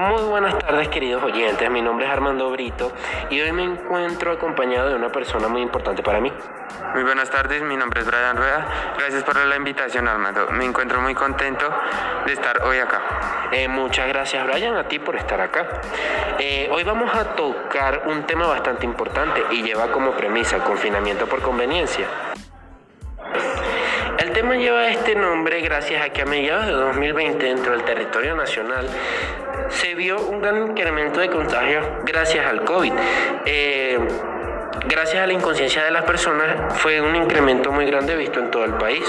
Muy buenas tardes queridos oyentes, mi nombre es Armando Brito y hoy me encuentro acompañado de una persona muy importante para mí. Muy buenas tardes, mi nombre es Brian Rueda. Gracias por la invitación, Armando. Me encuentro muy contento de estar hoy acá. Eh, muchas gracias, Brian, a ti por estar acá. Eh, hoy vamos a tocar un tema bastante importante y lleva como premisa confinamiento por conveniencia. El tema lleva este nombre gracias a que a mediados de 2020 dentro del territorio nacional se vio un gran incremento de contagios gracias al COVID. Eh, gracias a la inconsciencia de las personas fue un incremento muy grande visto en todo el país.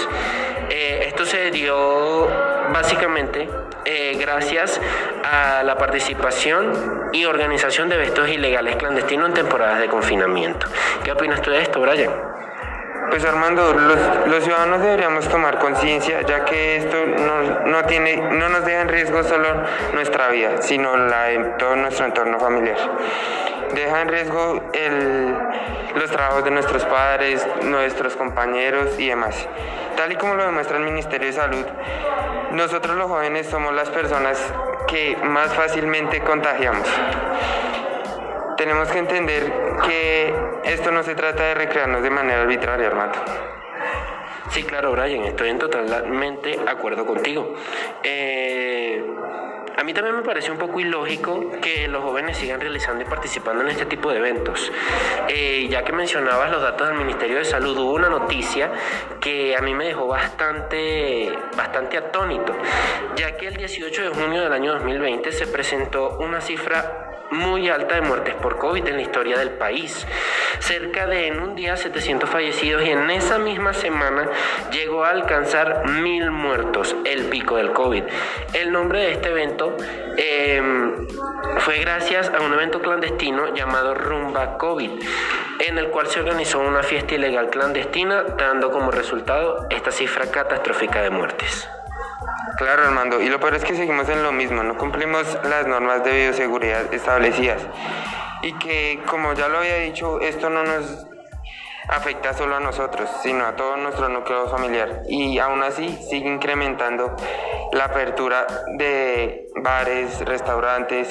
Eh, esto se dio básicamente eh, gracias a la participación y organización de eventos ilegales clandestinos en temporadas de confinamiento. ¿Qué opinas tú de esto, Brian? Pues Armando, los, ciudadanos deberíamos tomar conciencia, ya que esto no, tiene, no nos deja en riesgo solo nuestra vida, sino todo nuestro entorno familiar. Deja en riesgo los trabajos de nuestros padres, nuestros compañeros y demás. Tal y como lo demuestra el Ministerio de Salud, nosotros los jóvenes somos las personas que más fácilmente contagiamos tenemos que entender que esto no se trata de recrearnos de manera arbitraria, hermano. Sí, claro, Brian, estoy en totalmente acuerdo contigo. Eh, a mí también me parece un poco ilógico que los jóvenes sigan realizando y participando en este tipo de eventos. Eh, ya que mencionabas los datos del Ministerio de Salud, hubo una noticia que a mí me dejó bastante, bastante atónito, ya que el 18 de junio del año 2020 se presentó una cifra muy alta de muertes por COVID en la historia del país. Cerca de en un día 700 fallecidos y en esa misma semana llegó a alcanzar mil muertos, el pico del COVID. El nombre de este evento em, fue gracias a un evento clandestino llamado Rumba COVID, en el cual se organizó una fiesta ilegal clandestina, dando como resultado esta cifra catastrófica de muertes. Claro, Armando, y lo peor es que seguimos en lo mismo, no cumplimos las normas de bioseguridad establecidas. Y que, como ya lo había dicho, esto no nos afecta solo a nosotros, sino a todo nuestro núcleo familiar. Y aún así sigue incrementando la apertura de bares, restaurantes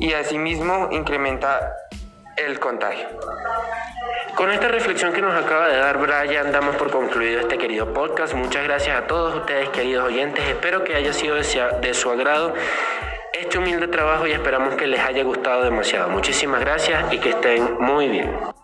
y asimismo incrementa el contagio. Con esta reflexión que nos acaba de dar Brian, damos por concluido este querido podcast. Muchas gracias a todos ustedes, queridos oyentes. Espero que haya sido de su agrado este humilde trabajo y esperamos que les haya gustado demasiado. Muchísimas gracias y que estén muy bien.